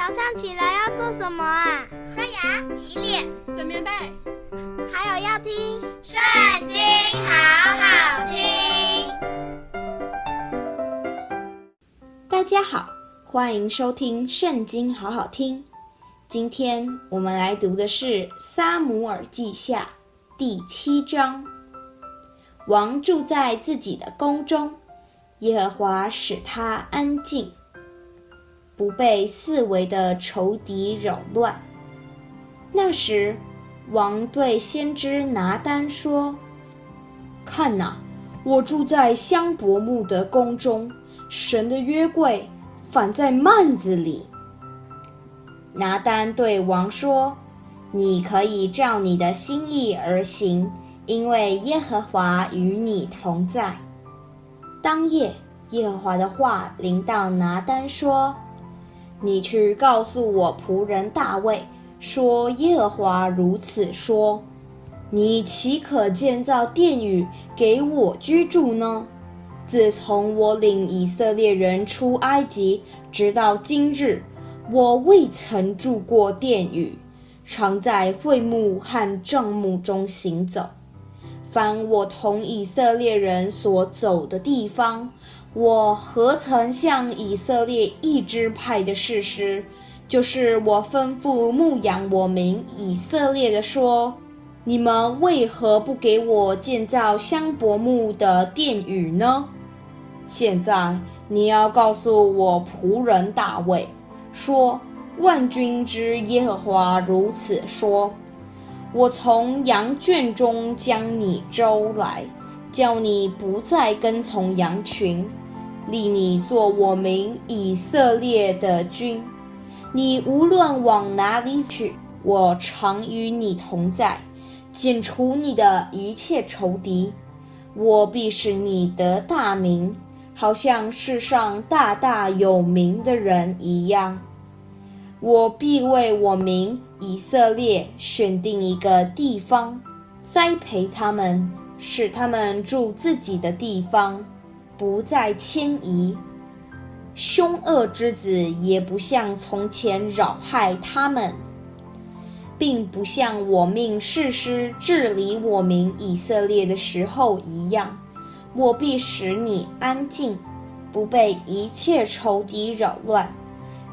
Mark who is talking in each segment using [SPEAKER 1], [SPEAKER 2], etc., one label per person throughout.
[SPEAKER 1] 早上起来要做什么啊？
[SPEAKER 2] 刷牙、洗脸、
[SPEAKER 3] 整棉被，
[SPEAKER 1] 还有要听《
[SPEAKER 2] 圣经》，好好听。
[SPEAKER 4] 大家好，欢迎收听《圣经》，好好听。今天我们来读的是《撒母耳记下》第七章。王住在自己的宫中，耶和华使他安静。不被四围的仇敌扰乱。那时，王对先知拿单说：“看哪，我住在香柏木的宫中，神的约柜反在幔子里。”拿单对王说：“你可以照你的心意而行，因为耶和华与你同在。”当夜，耶和华的话临到拿单说。你去告诉我仆人大卫说：“耶和华如此说：你岂可建造殿宇给我居住呢？自从我领以色列人出埃及，直到今日，我未曾住过殿宇，常在会幕和帐幕中行走。凡我同以色列人所走的地方。”我何曾向以色列一支派的士师，就是我吩咐牧养我民以色列的说：你们为何不给我建造香柏木的殿宇呢？现在你要告诉我仆人大卫，说：万军之耶和华如此说：我从羊圈中将你招来，叫你不再跟从羊群。立你做我名以色列的君，你无论往哪里去，我常与你同在，剪除你的一切仇敌。我必使你得大名，好像世上大大有名的人一样。我必为我民以色列选定一个地方，栽培他们，使他们住自己的地方。不再迁移，凶恶之子也不像从前扰害他们，并不像我命士师治理我民以色列的时候一样。我必使你安静，不被一切仇敌扰乱，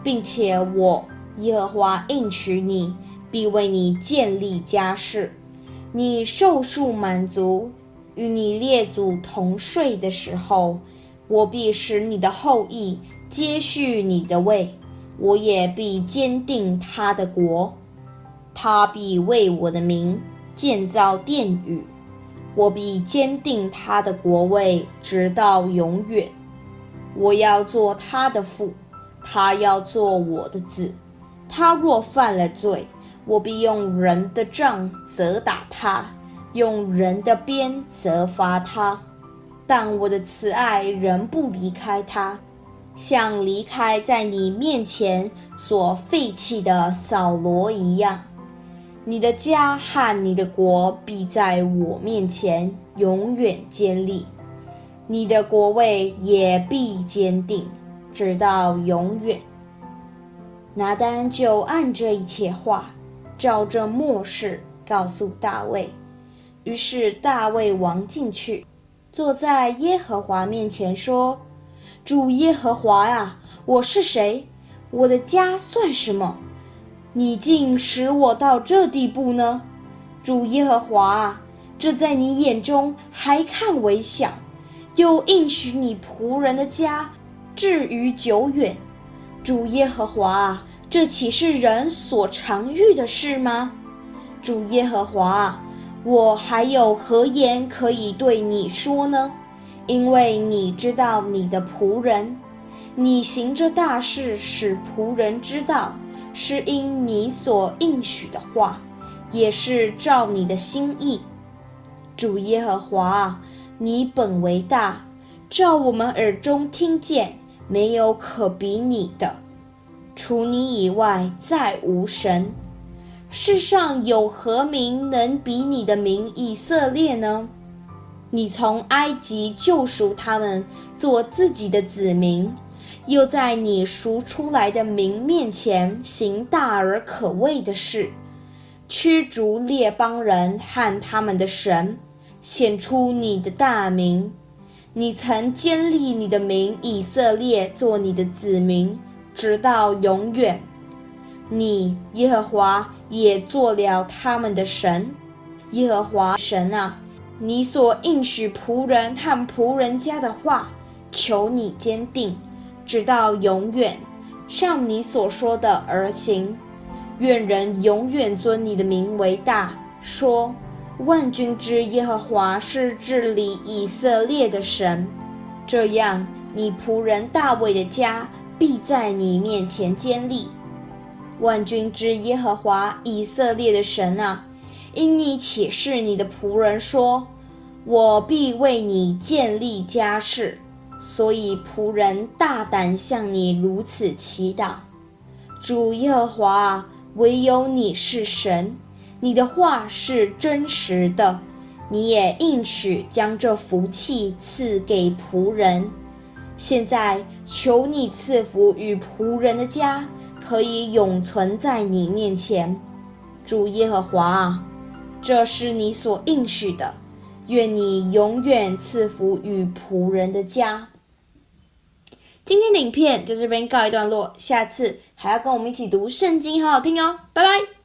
[SPEAKER 4] 并且我耶和华应许你，必为你建立家室。你寿数满足。与你列祖同睡的时候，我必使你的后裔接续你的位，我也必坚定他的国。他必为我的名建造殿宇，我必坚定他的国位，直到永远。我要做他的父，他要做我的子。他若犯了罪，我必用人的杖责打他。用人的鞭责罚他，但我的慈爱仍不离开他，像离开在你面前所废弃的扫罗一样。你的家和你的国必在我面前永远坚立，你的国位也必坚定，直到永远。拿单就按这一切话，照着末世告诉大卫。于是大卫王进去，坐在耶和华面前说：“主耶和华啊，我是谁？我的家算什么？你竟使我到这地步呢？主耶和华啊，这在你眼中还看为小，又应许你仆人的家至于久远。主耶和华啊，这岂是人所常遇的事吗？主耶和华。”我还有何言可以对你说呢？因为你知道你的仆人，你行这大事使仆人知道，是因你所应许的话，也是照你的心意。主耶和华，你本为大，照我们耳中听见，没有可比你的，除你以外再无神。世上有何名能比你的名以色列呢？你从埃及救赎他们，做自己的子民，又在你赎出来的民面前行大而可畏的事，驱逐列邦人和他们的神，显出你的大名。你曾坚立你的名以色列做你的子民，直到永远。你耶和华也做了他们的神。耶和华神啊，你所应许仆人和仆人家的话，求你坚定。直到永远，像你所说的而行。愿人永远尊你的名为大，说：万军之耶和华是治理以色列的神。这样，你仆人大卫的家必在你面前坚立。万军之耶和华以色列的神啊，因你启示你的仆人说：我必为你建立家室。所以仆人大胆向你如此祈祷，主耶和华，唯有你是神，你的话是真实的，你也应许将这福气赐给仆人。现在求你赐福与仆人的家，可以永存在你面前，主耶和华啊，这是你所应许的。愿你永远赐福与仆人的家。今天的影片就这边告一段落，下次还要跟我们一起读圣经，好好听哦，拜拜。